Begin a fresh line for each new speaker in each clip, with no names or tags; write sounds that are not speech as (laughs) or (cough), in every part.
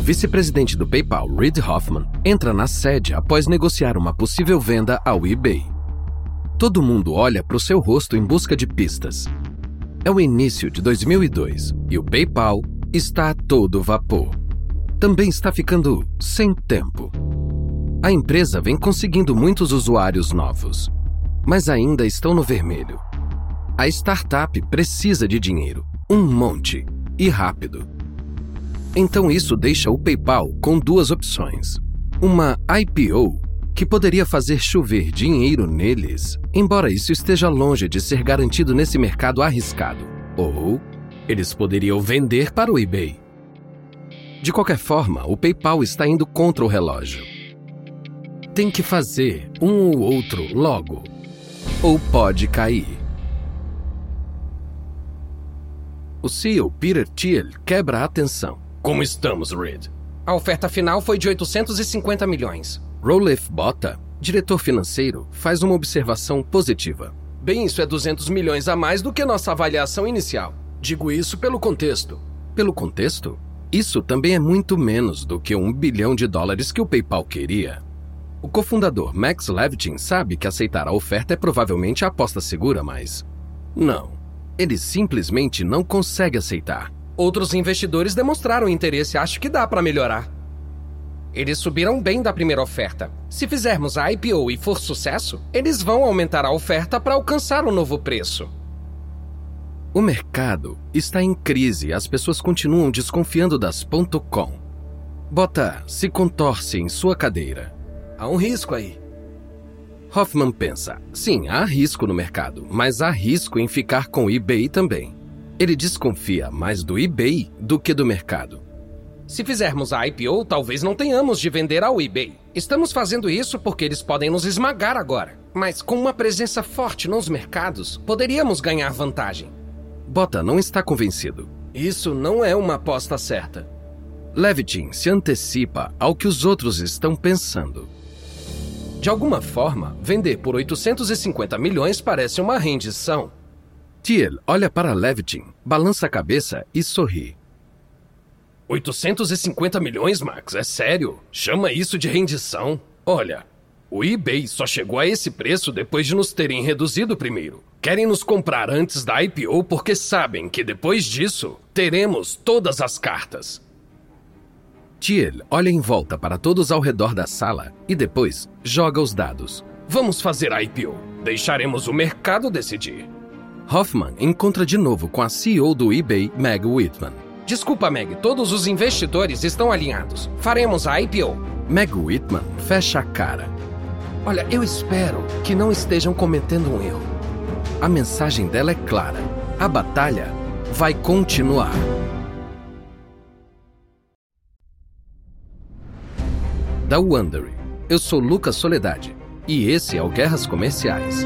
O vice-presidente do PayPal, Reid Hoffman, entra na sede após negociar uma possível venda ao eBay. Todo mundo olha para o seu rosto em busca de pistas. É o início de 2002 e o PayPal está a todo vapor. Também está ficando sem tempo. A empresa vem conseguindo muitos usuários novos, mas ainda estão no vermelho. A startup precisa de dinheiro, um monte, e rápido. Então isso deixa o PayPal com duas opções. Uma IPO, que poderia fazer chover dinheiro neles, embora isso esteja longe de ser garantido nesse mercado arriscado. Ou eles poderiam vender para o eBay. De qualquer forma, o PayPal está indo contra o relógio. Tem que fazer um ou outro logo, ou pode cair. O CEO Peter Thiel quebra a atenção.
Como estamos, Reed?
A oferta final foi de 850 milhões.
Rolef Bota, diretor financeiro, faz uma observação positiva.
Bem, isso é 200 milhões a mais do que nossa avaliação inicial. Digo isso pelo contexto.
Pelo contexto, isso também é muito menos do que um bilhão de dólares que o PayPal queria. O cofundador Max Levitin sabe que aceitar a oferta é provavelmente a aposta segura, mas. Não. Ele simplesmente não consegue aceitar.
Outros investidores demonstraram interesse, acho que dá para melhorar. Eles subiram bem da primeira oferta. Se fizermos a IPO e for sucesso, eles vão aumentar a oferta para alcançar o novo preço.
O mercado está em crise as pessoas continuam desconfiando das .com. Bota se contorce em sua cadeira.
Há um risco aí.
Hoffman pensa: sim, há risco no mercado, mas há risco em ficar com o eBay também. Ele desconfia mais do eBay do que do mercado.
Se fizermos a IPO, talvez não tenhamos de vender ao eBay. Estamos fazendo isso porque eles podem nos esmagar agora. Mas com uma presença forte nos mercados, poderíamos ganhar vantagem.
Bota não está convencido.
Isso não é uma aposta certa.
Levitin se antecipa ao que os outros estão pensando.
De alguma forma, vender por 850 milhões parece uma rendição.
Thiel olha para Levitin, balança a cabeça e sorri.
850 milhões, Max? É sério? Chama isso de rendição? Olha, o eBay só chegou a esse preço depois de nos terem reduzido primeiro. Querem nos comprar antes da IPO porque sabem que depois disso teremos todas as cartas.
Thiel olha em volta para todos ao redor da sala e depois joga os dados.
Vamos fazer a IPO. Deixaremos o mercado decidir.
Hoffman encontra de novo com a CEO do eBay, Meg Whitman.
Desculpa, Meg, todos os investidores estão alinhados. Faremos a IPO.
Meg Whitman fecha a cara.
Olha, eu espero que não estejam cometendo um erro.
A mensagem dela é clara. A batalha vai continuar. da Wondery. Eu sou Lucas Soledade e esse é o Guerras Comerciais.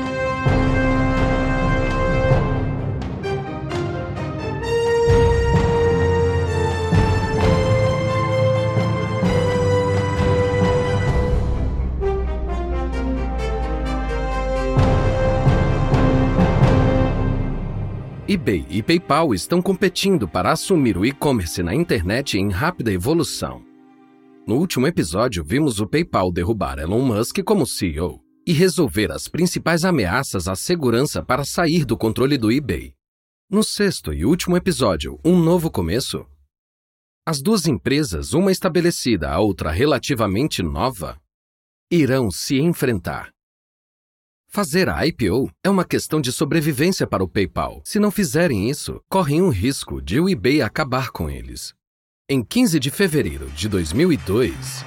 eBay e PayPal estão competindo para assumir o e-commerce na internet em rápida evolução. No último episódio, vimos o PayPal derrubar Elon Musk como CEO e resolver as principais ameaças à segurança para sair do controle do eBay. No sexto e último episódio, Um Novo Começo, as duas empresas, uma estabelecida, a outra relativamente nova, irão se enfrentar. Fazer a IPO é uma questão de sobrevivência para o PayPal. Se não fizerem isso, correm o risco de o eBay acabar com eles. Em 15 de fevereiro de 2002,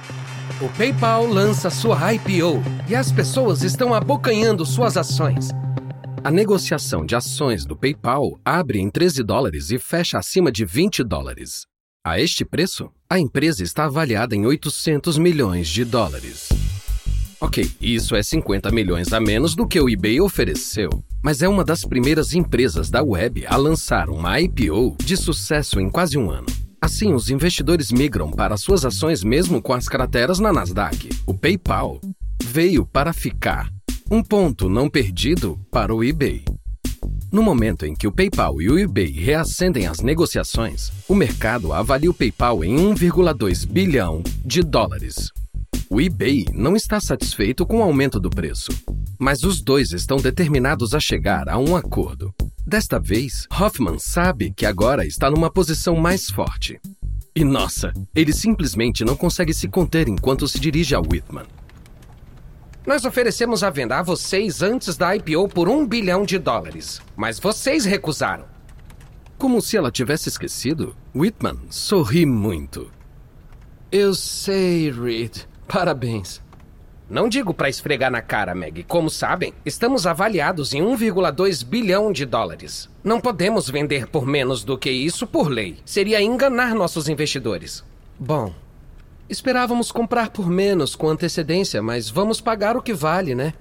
o PayPal lança sua IPO e as pessoas estão abocanhando suas ações.
A negociação de ações do PayPal abre em 13 dólares e fecha acima de 20 dólares. A este preço, a empresa está avaliada em 800 milhões de dólares. Ok, isso é 50 milhões a menos do que o eBay ofereceu, mas é uma das primeiras empresas da web a lançar uma IPO de sucesso em quase um ano. Assim, os investidores migram para suas ações mesmo com as crateras na Nasdaq. O PayPal veio para ficar. Um ponto não perdido para o eBay.
No momento em que o PayPal e o eBay reacendem as negociações, o mercado avalia o PayPal em 1,2 bilhão de dólares. O eBay não está satisfeito com o aumento do preço, mas os dois estão determinados a chegar a um acordo. Desta vez, Hoffman sabe que agora está numa posição mais forte. E nossa, ele simplesmente não consegue se conter enquanto se dirige a Whitman.
Nós oferecemos a venda a vocês antes da IPO por um bilhão de dólares, mas vocês recusaram.
Como se ela tivesse esquecido, Whitman sorri muito.
Eu sei, Reed. Parabéns. Não digo para esfregar na cara, Meg. Como sabem, estamos avaliados em 1,2 bilhão de dólares. Não podemos vender por menos do que isso por lei. Seria enganar nossos investidores. Bom, Esperávamos comprar por menos com antecedência, mas vamos pagar o que vale, né?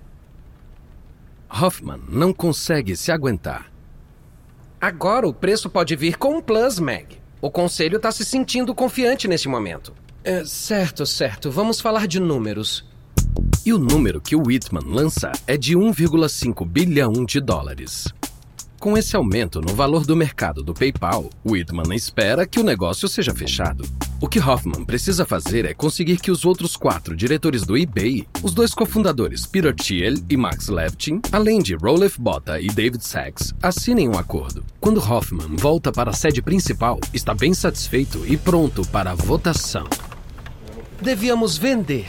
Hoffman não consegue se aguentar.
Agora o preço pode vir com um plus, Meg. O conselho está se sentindo confiante nesse momento. É, certo, certo. Vamos falar de números.
E o número que o Whitman lança é de 1,5 bilhão de dólares. Com esse aumento no valor do mercado do PayPal, Whitman espera que o negócio seja fechado. O que Hoffman precisa fazer é conseguir que os outros quatro diretores do eBay, os dois cofundadores Peter Thiel e Max Levchin, além de Rolef Botta e David Sachs, assinem um acordo. Quando Hoffman volta para a sede principal, está bem satisfeito e pronto para a votação.
Devíamos vender.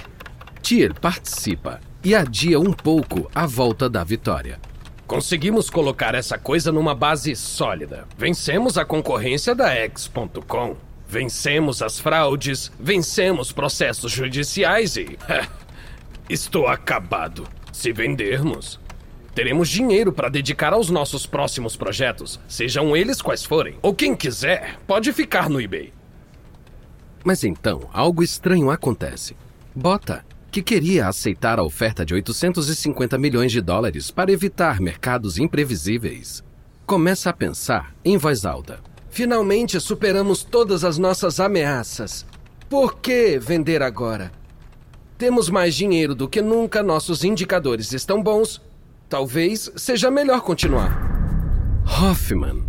Thiel participa e adia um pouco a volta da vitória.
Conseguimos colocar essa coisa numa base sólida. Vencemos a concorrência da X.com. Vencemos as fraudes, vencemos processos judiciais e. (laughs) Estou acabado. Se vendermos, teremos dinheiro para dedicar aos nossos próximos projetos, sejam eles quais forem. Ou quem quiser, pode ficar no eBay.
Mas então, algo estranho acontece. Bota que queria aceitar a oferta de 850 milhões de dólares para evitar mercados imprevisíveis, começa a pensar em voz alta.
Finalmente superamos todas as nossas ameaças. Por que vender agora? Temos mais dinheiro do que nunca, nossos indicadores estão bons. Talvez seja melhor continuar.
Hoffman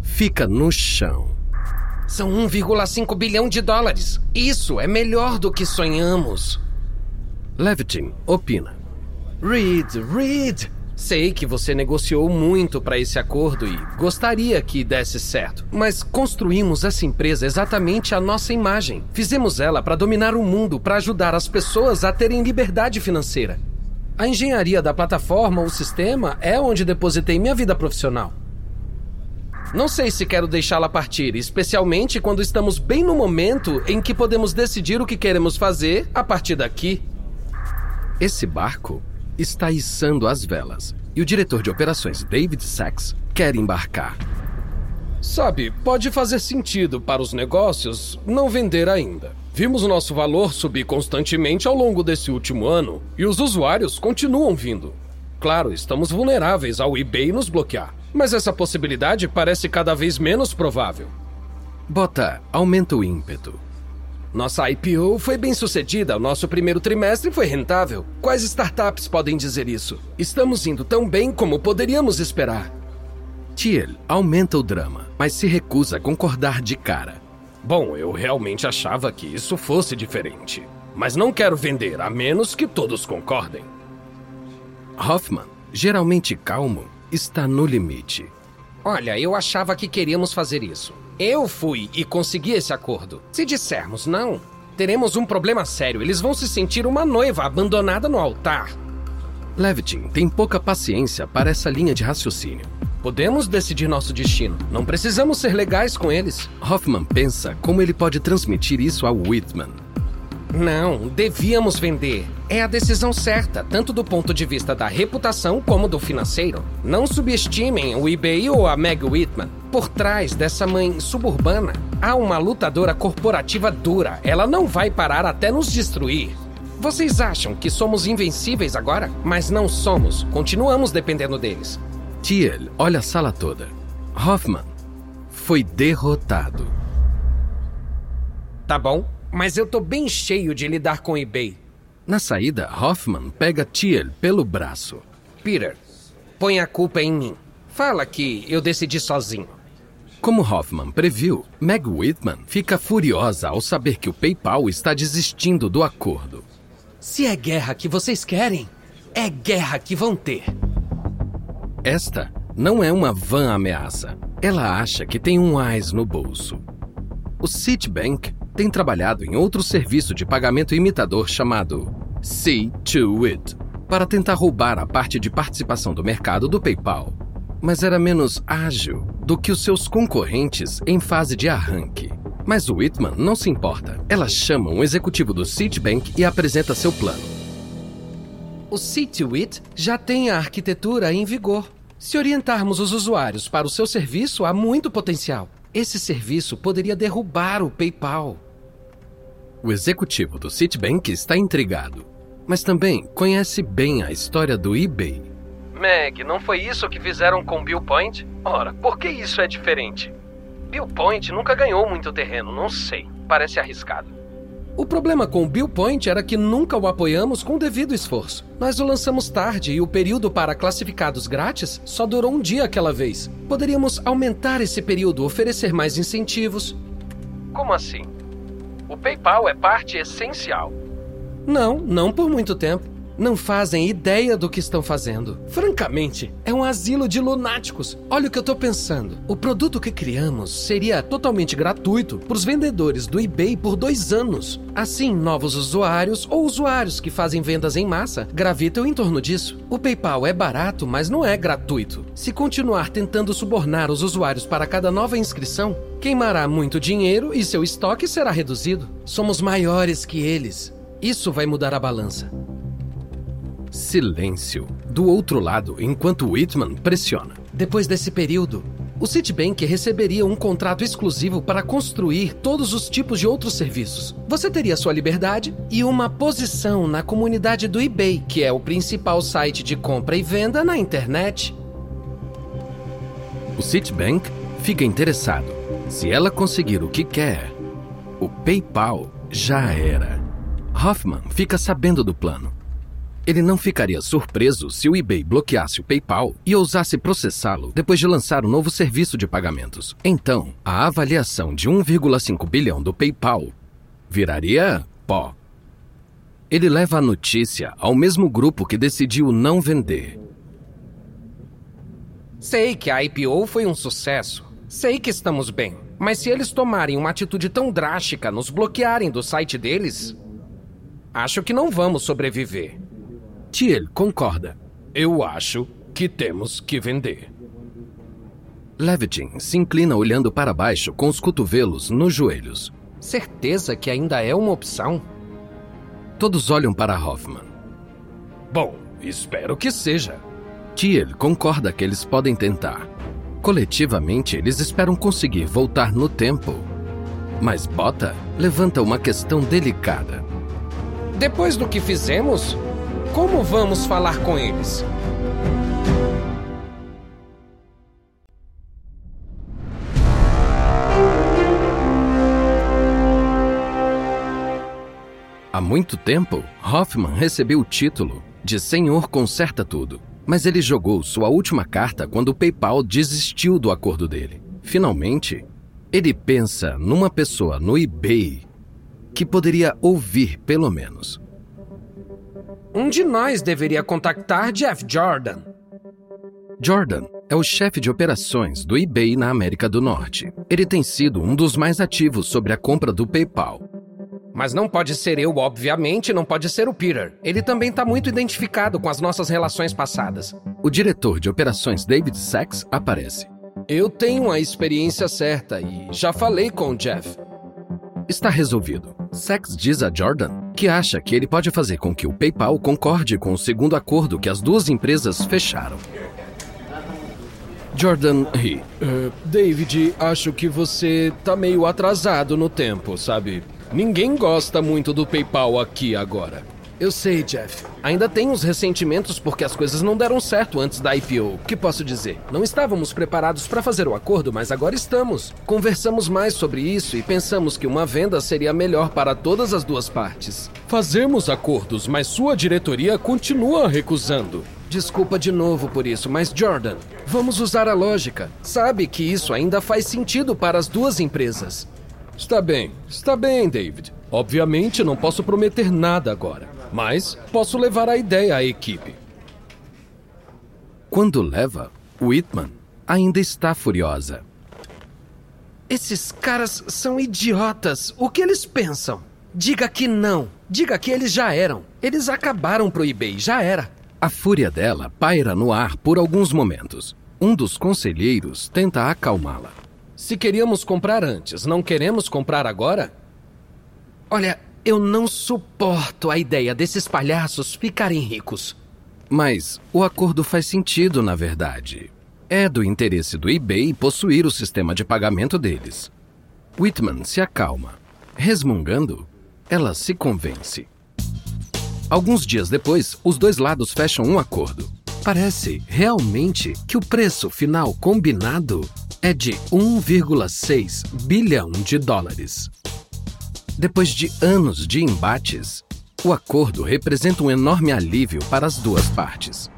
fica no chão.
São 1,5 bilhão de dólares. Isso é melhor do que sonhamos.
Levitin opina.
Reed, Reed! Sei que você negociou muito para esse acordo e gostaria que desse certo, mas construímos essa empresa exatamente à nossa imagem. Fizemos ela para dominar o mundo, para ajudar as pessoas a terem liberdade financeira. A engenharia da plataforma ou sistema é onde depositei minha vida profissional. Não sei se quero deixá-la partir, especialmente quando estamos bem no momento em que podemos decidir o que queremos fazer a partir daqui.
Esse barco está içando as velas e o diretor de operações David Sachs quer embarcar.
Sabe, pode fazer sentido para os negócios não vender ainda. Vimos nosso valor subir constantemente ao longo desse último ano e os usuários continuam vindo. Claro, estamos vulneráveis ao eBay nos bloquear, mas essa possibilidade parece cada vez menos provável.
Bota aumenta o ímpeto.
Nossa IPO foi bem sucedida, nosso primeiro trimestre foi rentável. Quais startups podem dizer isso? Estamos indo tão bem como poderíamos esperar.
Thiel aumenta o drama, mas se recusa a concordar de cara.
Bom, eu realmente achava que isso fosse diferente. Mas não quero vender a menos que todos concordem.
Hoffman, geralmente calmo, está no limite.
Olha, eu achava que queríamos fazer isso. Eu fui e consegui esse acordo. Se dissermos não, teremos um problema sério. Eles vão se sentir uma noiva abandonada no altar.
Levitin tem pouca paciência para essa linha de raciocínio.
Podemos decidir nosso destino. Não precisamos ser legais com eles.
Hoffman pensa como ele pode transmitir isso a Whitman.
Não, devíamos vender. É a decisão certa, tanto do ponto de vista da reputação como do financeiro. Não subestimem o eBay ou a Meg Whitman. Por trás dessa mãe suburbana, há uma lutadora corporativa dura. Ela não vai parar até nos destruir. Vocês acham que somos invencíveis agora? Mas não somos. Continuamos dependendo deles.
Thiel olha a sala toda. Hoffman foi derrotado.
Tá bom, mas eu tô bem cheio de lidar com eBay.
Na saída, Hoffman pega Thiel pelo braço.
Peter, põe a culpa em mim.
Fala que eu decidi sozinho.
Como Hoffman previu, Meg Whitman fica furiosa ao saber que o PayPal está desistindo do acordo.
Se é guerra que vocês querem, é guerra que vão ter.
Esta não é uma vã ameaça. Ela acha que tem um AIS no bolso. O Citibank tem trabalhado em outro serviço de pagamento imitador chamado C2It para tentar roubar a parte de participação do mercado do PayPal mas era menos ágil do que os seus concorrentes em fase de arranque. Mas o Whitman não se importa. Ela chama um executivo do Citibank e apresenta seu plano.
O Citywit já tem a arquitetura em vigor. Se orientarmos os usuários para o seu serviço, há muito potencial. Esse serviço poderia derrubar o PayPal.
O executivo do Citibank está intrigado, mas também conhece bem a história do eBay
Meg, não foi isso que fizeram com Bill Point? Ora, por que isso é diferente? Bill Point nunca ganhou muito terreno, não sei. Parece arriscado. O problema com o Bill Point era que nunca o apoiamos com o devido esforço. Nós o lançamos tarde e o período para classificados grátis só durou um dia aquela vez. Poderíamos aumentar esse período, oferecer mais incentivos. Como assim? O PayPal é parte essencial. Não, não por muito tempo não fazem ideia do que estão fazendo. Francamente, é um asilo de lunáticos. Olha o que eu tô pensando. O produto que criamos seria totalmente gratuito para os vendedores do eBay por dois anos. Assim, novos usuários ou usuários que fazem vendas em massa gravitam em torno disso. O PayPal é barato, mas não é gratuito. Se continuar tentando subornar os usuários para cada nova inscrição, queimará muito dinheiro e seu estoque será reduzido. Somos maiores que eles. Isso vai mudar a balança.
Silêncio. Do outro lado, enquanto Whitman pressiona.
Depois desse período, o Citibank receberia um contrato exclusivo para construir todos os tipos de outros serviços. Você teria sua liberdade e uma posição na comunidade do eBay, que é o principal site de compra e venda na internet.
O Citibank fica interessado. Se ela conseguir o que quer, o PayPal já era. Hoffman fica sabendo do plano. Ele não ficaria surpreso se o eBay bloqueasse o PayPal e ousasse processá-lo depois de lançar um novo serviço de pagamentos. Então, a avaliação de 1,5 bilhão do PayPal viraria pó. Ele leva a notícia ao mesmo grupo que decidiu não vender.
Sei que a IPO foi um sucesso. Sei que estamos bem. Mas se eles tomarem uma atitude tão drástica, nos bloquearem do site deles, acho que não vamos sobreviver.
Thiel concorda.
Eu acho que temos que vender.
Levitin se inclina olhando para baixo com os cotovelos nos joelhos.
Certeza que ainda é uma opção?
Todos olham para Hoffman.
Bom, espero que seja.
Thiel concorda que eles podem tentar. Coletivamente, eles esperam conseguir voltar no tempo. Mas Bota levanta uma questão delicada.
Depois do que fizemos, como vamos falar com eles?
Há muito tempo, Hoffman recebeu o título de Senhor Conserta Tudo, mas ele jogou sua última carta quando o PayPal desistiu do acordo dele. Finalmente, ele pensa numa pessoa no eBay que poderia ouvir pelo menos.
Um de nós deveria contactar Jeff Jordan.
Jordan é o chefe de operações do eBay na América do Norte. Ele tem sido um dos mais ativos sobre a compra do PayPal.
Mas não pode ser eu, obviamente, não pode ser o Peter. Ele também está muito identificado com as nossas relações passadas.
O diretor de operações David Sachs aparece.
Eu tenho a experiência certa e já falei com o Jeff.
Está resolvido. Sachs diz a Jordan que acha que ele pode fazer com que o PayPal concorde com o segundo acordo que as duas empresas fecharam. Jordan ri.
Uh, David, acho que você tá meio atrasado no tempo, sabe? Ninguém gosta muito do PayPal aqui agora.
Eu sei, Jeff. Ainda tem uns ressentimentos porque as coisas não deram certo antes da IPO. Que posso dizer? Não estávamos preparados para fazer o acordo, mas agora estamos. Conversamos mais sobre isso e pensamos que uma venda seria melhor para todas as duas partes.
Fazemos acordos, mas sua diretoria continua recusando. Desculpa de novo por isso, mas Jordan, vamos usar a lógica. Sabe que isso ainda faz sentido para as duas empresas. Está bem, está bem, David. Obviamente não posso prometer nada agora, mas posso levar a ideia à equipe.
Quando leva, Whitman ainda está furiosa.
Esses caras são idiotas. O que eles pensam? Diga que não. Diga que eles já eram. Eles acabaram pro eBay, já era.
A fúria dela paira no ar por alguns momentos. Um dos conselheiros tenta acalmá-la.
Se queríamos comprar antes, não queremos comprar agora?
Olha, eu não suporto a ideia desses palhaços ficarem ricos.
Mas o acordo faz sentido, na verdade. É do interesse do eBay possuir o sistema de pagamento deles. Whitman se acalma. Resmungando, ela se convence. Alguns dias depois, os dois lados fecham um acordo. Parece realmente que o preço final combinado é de 1,6 bilhão de dólares. Depois de anos de embates, o acordo representa um enorme alívio para as duas partes.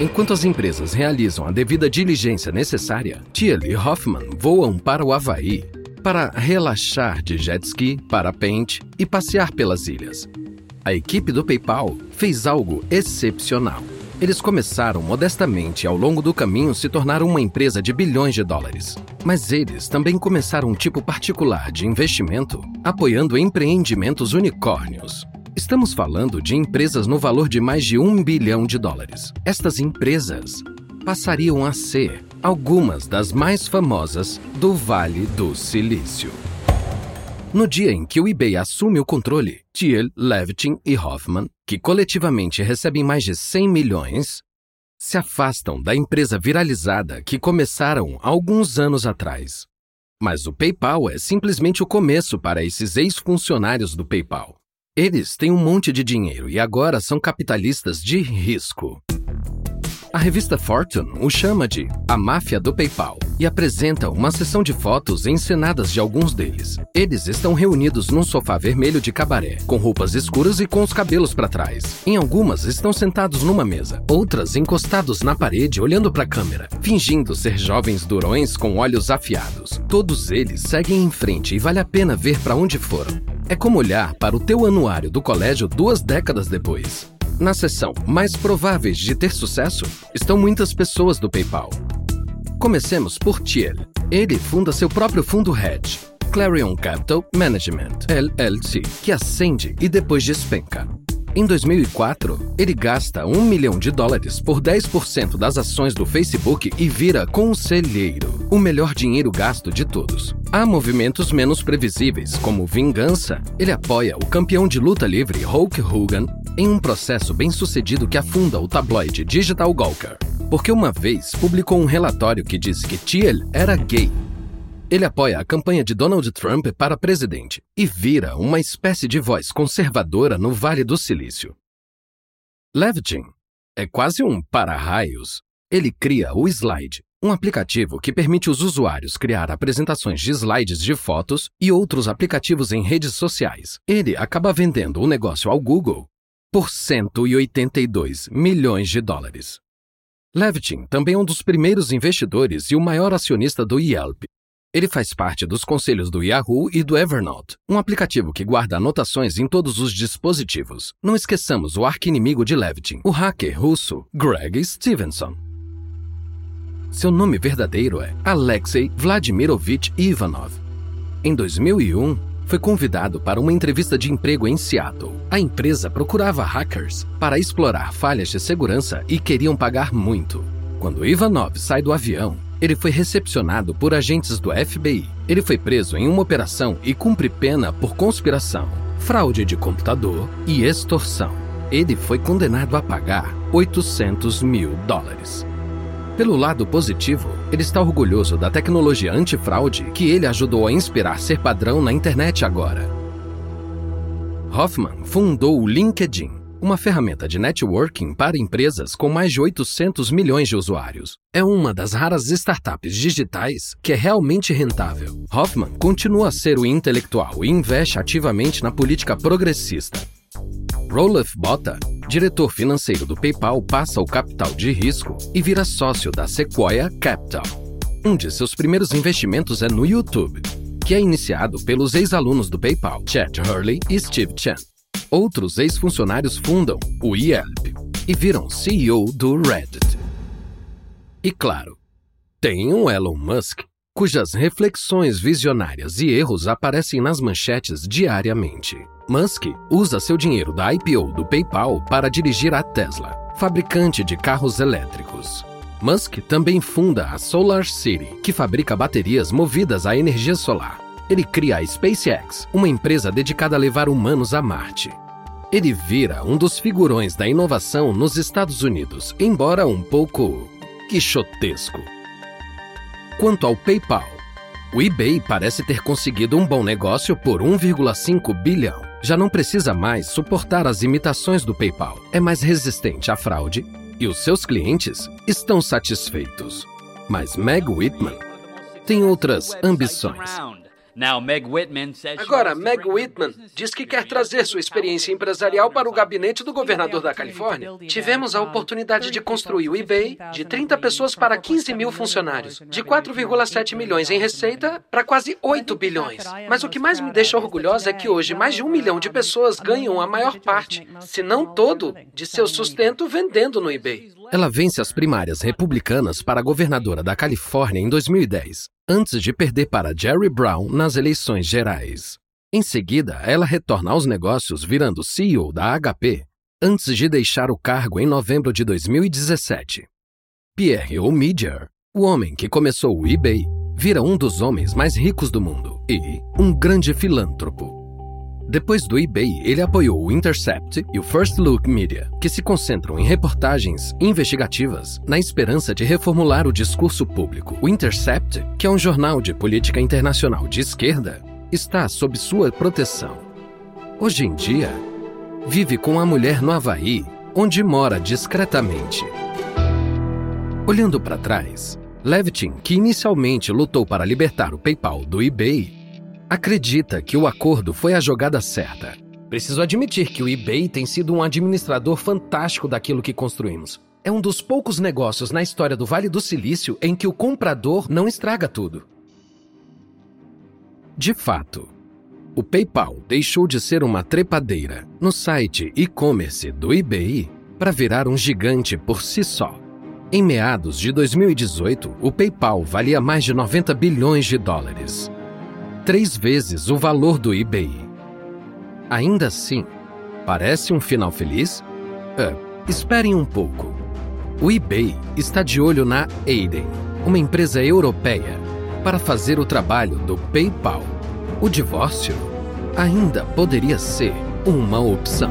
Enquanto as empresas realizam a devida diligência necessária, Thiel e Hoffman voam para o Havaí para relaxar de jet ski, parapente e passear pelas ilhas. A equipe do PayPal fez algo excepcional. Eles começaram modestamente e ao longo do caminho se tornaram uma empresa de bilhões de dólares. Mas eles também começaram um tipo particular de investimento apoiando empreendimentos unicórnios. Estamos falando de empresas no valor de mais de um bilhão de dólares. Estas empresas passariam a ser algumas das mais famosas do Vale do Silício. No dia em que o eBay assume o controle, Thiel, Levitin e Hoffman, que coletivamente recebem mais de 100 milhões, se afastam da empresa viralizada que começaram alguns anos atrás. Mas o PayPal é simplesmente o começo para esses ex-funcionários do PayPal. Eles têm um monte de dinheiro e agora são capitalistas de risco. A revista Fortune o chama de A Máfia do PayPal e apresenta uma sessão de fotos encenadas de alguns deles. Eles estão reunidos num sofá vermelho de cabaré, com roupas escuras e com os cabelos para trás. Em algumas estão sentados numa mesa, outras encostados na parede olhando para a câmera, fingindo ser jovens durões com olhos afiados. Todos eles seguem em frente e vale a pena ver para onde foram. É como olhar para o teu anuário do colégio duas décadas depois. Na seção Mais prováveis de ter sucesso estão muitas pessoas do PayPal. Comecemos por Thiel. Ele funda seu próprio fundo hedge, Clarion Capital Management, LLC, que acende e depois despenca. Em 2004, ele gasta um milhão de dólares por 10% das ações do Facebook e vira conselheiro, o melhor dinheiro gasto de todos. Há movimentos menos previsíveis, como vingança. Ele apoia o campeão de luta livre Hulk Hogan em um processo bem sucedido que afunda o tabloide Digital Gawker, porque uma vez publicou um relatório que disse que Thiel era gay ele apoia a campanha de Donald Trump para presidente e vira uma espécie de voz conservadora no Vale do Silício. Levitin é quase um para-raios. Ele cria o Slide, um aplicativo que permite os usuários criar apresentações de slides de fotos e outros aplicativos em redes sociais. Ele acaba vendendo o negócio ao Google por 182 milhões de dólares. Levitin também é um dos primeiros investidores e o maior acionista do Yelp, ele faz parte dos conselhos do Yahoo e do Evernote, um aplicativo que guarda anotações em todos os dispositivos. Não esqueçamos o arqui-inimigo de Levitin, o hacker russo Greg Stevenson. Seu nome verdadeiro é Alexei Vladimirovich Ivanov. Em 2001, foi convidado para uma entrevista de emprego em Seattle. A empresa procurava hackers para explorar falhas de segurança e queriam pagar muito. Quando Ivanov sai do avião, ele foi recepcionado por agentes do FBI. Ele foi preso em uma operação e cumpre pena por conspiração, fraude de computador e extorsão. Ele foi condenado a pagar 800 mil dólares. Pelo lado positivo, ele está orgulhoso da tecnologia antifraude que ele ajudou a inspirar ser padrão na internet agora. Hoffman fundou o LinkedIn, uma ferramenta de networking para empresas com mais de 800 milhões de usuários. É uma das raras startups digitais que é realmente rentável. Hoffman continua a ser o intelectual e investe ativamente na política progressista. Roloff Bota, diretor financeiro do PayPal, passa o capital de risco e vira sócio da Sequoia Capital. Um de seus primeiros investimentos é no YouTube, que é iniciado pelos ex-alunos do PayPal, Chad Hurley e Steve Chen. Outros ex-funcionários fundam o Yelp e viram CEO do Reddit. E claro, tem um Elon Musk, cujas reflexões visionárias e erros aparecem nas manchetes diariamente. Musk usa seu dinheiro da IPO do PayPal para dirigir a Tesla, fabricante de carros elétricos. Musk também funda a Solar City, que fabrica baterias movidas à energia solar. Ele cria a SpaceX, uma empresa dedicada a levar humanos a Marte. Ele vira um dos figurões da inovação nos Estados Unidos, embora um pouco quixotesco. Quanto ao PayPal, o eBay parece ter conseguido um bom negócio por 1,5 bilhão. Já não precisa mais suportar as imitações do PayPal. É mais resistente à fraude e os seus clientes estão satisfeitos. Mas Meg Whitman tem outras ambições.
Agora, Meg Whitman diz que quer trazer sua experiência empresarial para o gabinete do governador da Califórnia. Tivemos a oportunidade de construir o eBay de 30 pessoas para 15 mil funcionários, de 4,7 milhões em receita para quase 8 bilhões. Mas o que mais me deixa orgulhosa é que hoje mais de um milhão de pessoas ganham a maior parte, se não todo, de seu sustento vendendo no eBay.
Ela vence as primárias republicanas para governadora da Califórnia em 2010, antes de perder para Jerry Brown nas eleições gerais. Em seguida, ela retorna aos negócios virando CEO da HP, antes de deixar o cargo em novembro de 2017. Pierre Omidyar, o homem que começou o eBay, vira um dos homens mais ricos do mundo e um grande filântropo. Depois do eBay, ele apoiou o Intercept e o First Look Media, que se concentram em reportagens investigativas na esperança de reformular o discurso público. O Intercept, que é um jornal de política internacional de esquerda, está sob sua proteção. Hoje em dia, vive com a mulher no Havaí, onde mora discretamente. Olhando para trás, Levitin, que inicialmente lutou para libertar o PayPal do eBay, acredita que o acordo foi a jogada certa.
Preciso admitir que o eBay tem sido um administrador fantástico daquilo que construímos. É um dos poucos negócios na história do Vale do Silício em que o comprador não estraga tudo.
De fato, o PayPal deixou de ser uma trepadeira no site e-commerce do eBay para virar um gigante por si só. Em meados de 2018, o PayPal valia mais de 90 bilhões de dólares três vezes o valor do eBay. Ainda assim, parece um final feliz? Uh, esperem um pouco. O eBay está de olho na Aiden, uma empresa europeia, para fazer o trabalho do PayPal. O divórcio ainda poderia ser uma opção.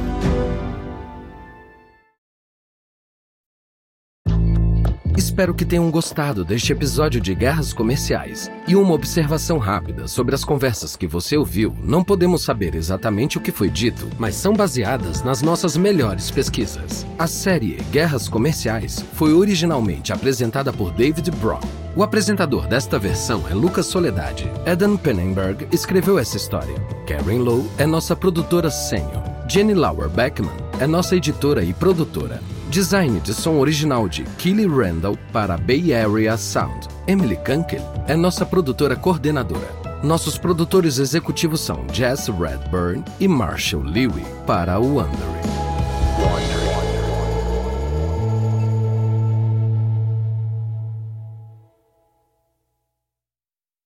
Espero que tenham gostado deste episódio de Guerras Comerciais. E uma observação rápida sobre as conversas que você ouviu. Não podemos saber exatamente o que foi dito, mas são baseadas nas nossas melhores pesquisas. A série Guerras Comerciais foi originalmente apresentada por David Brown. O apresentador desta versão é Lucas Soledade. Eden Pennenberg escreveu essa história. Karen Lowe é nossa produtora sênior. Jenny Lauer Beckman é nossa editora e produtora. Design de som original de Kelly Randall para Bay Area Sound. Emily Kunkel é nossa produtora coordenadora. Nossos produtores executivos são Jess Redburn e Marshall Lewy para o Wondering.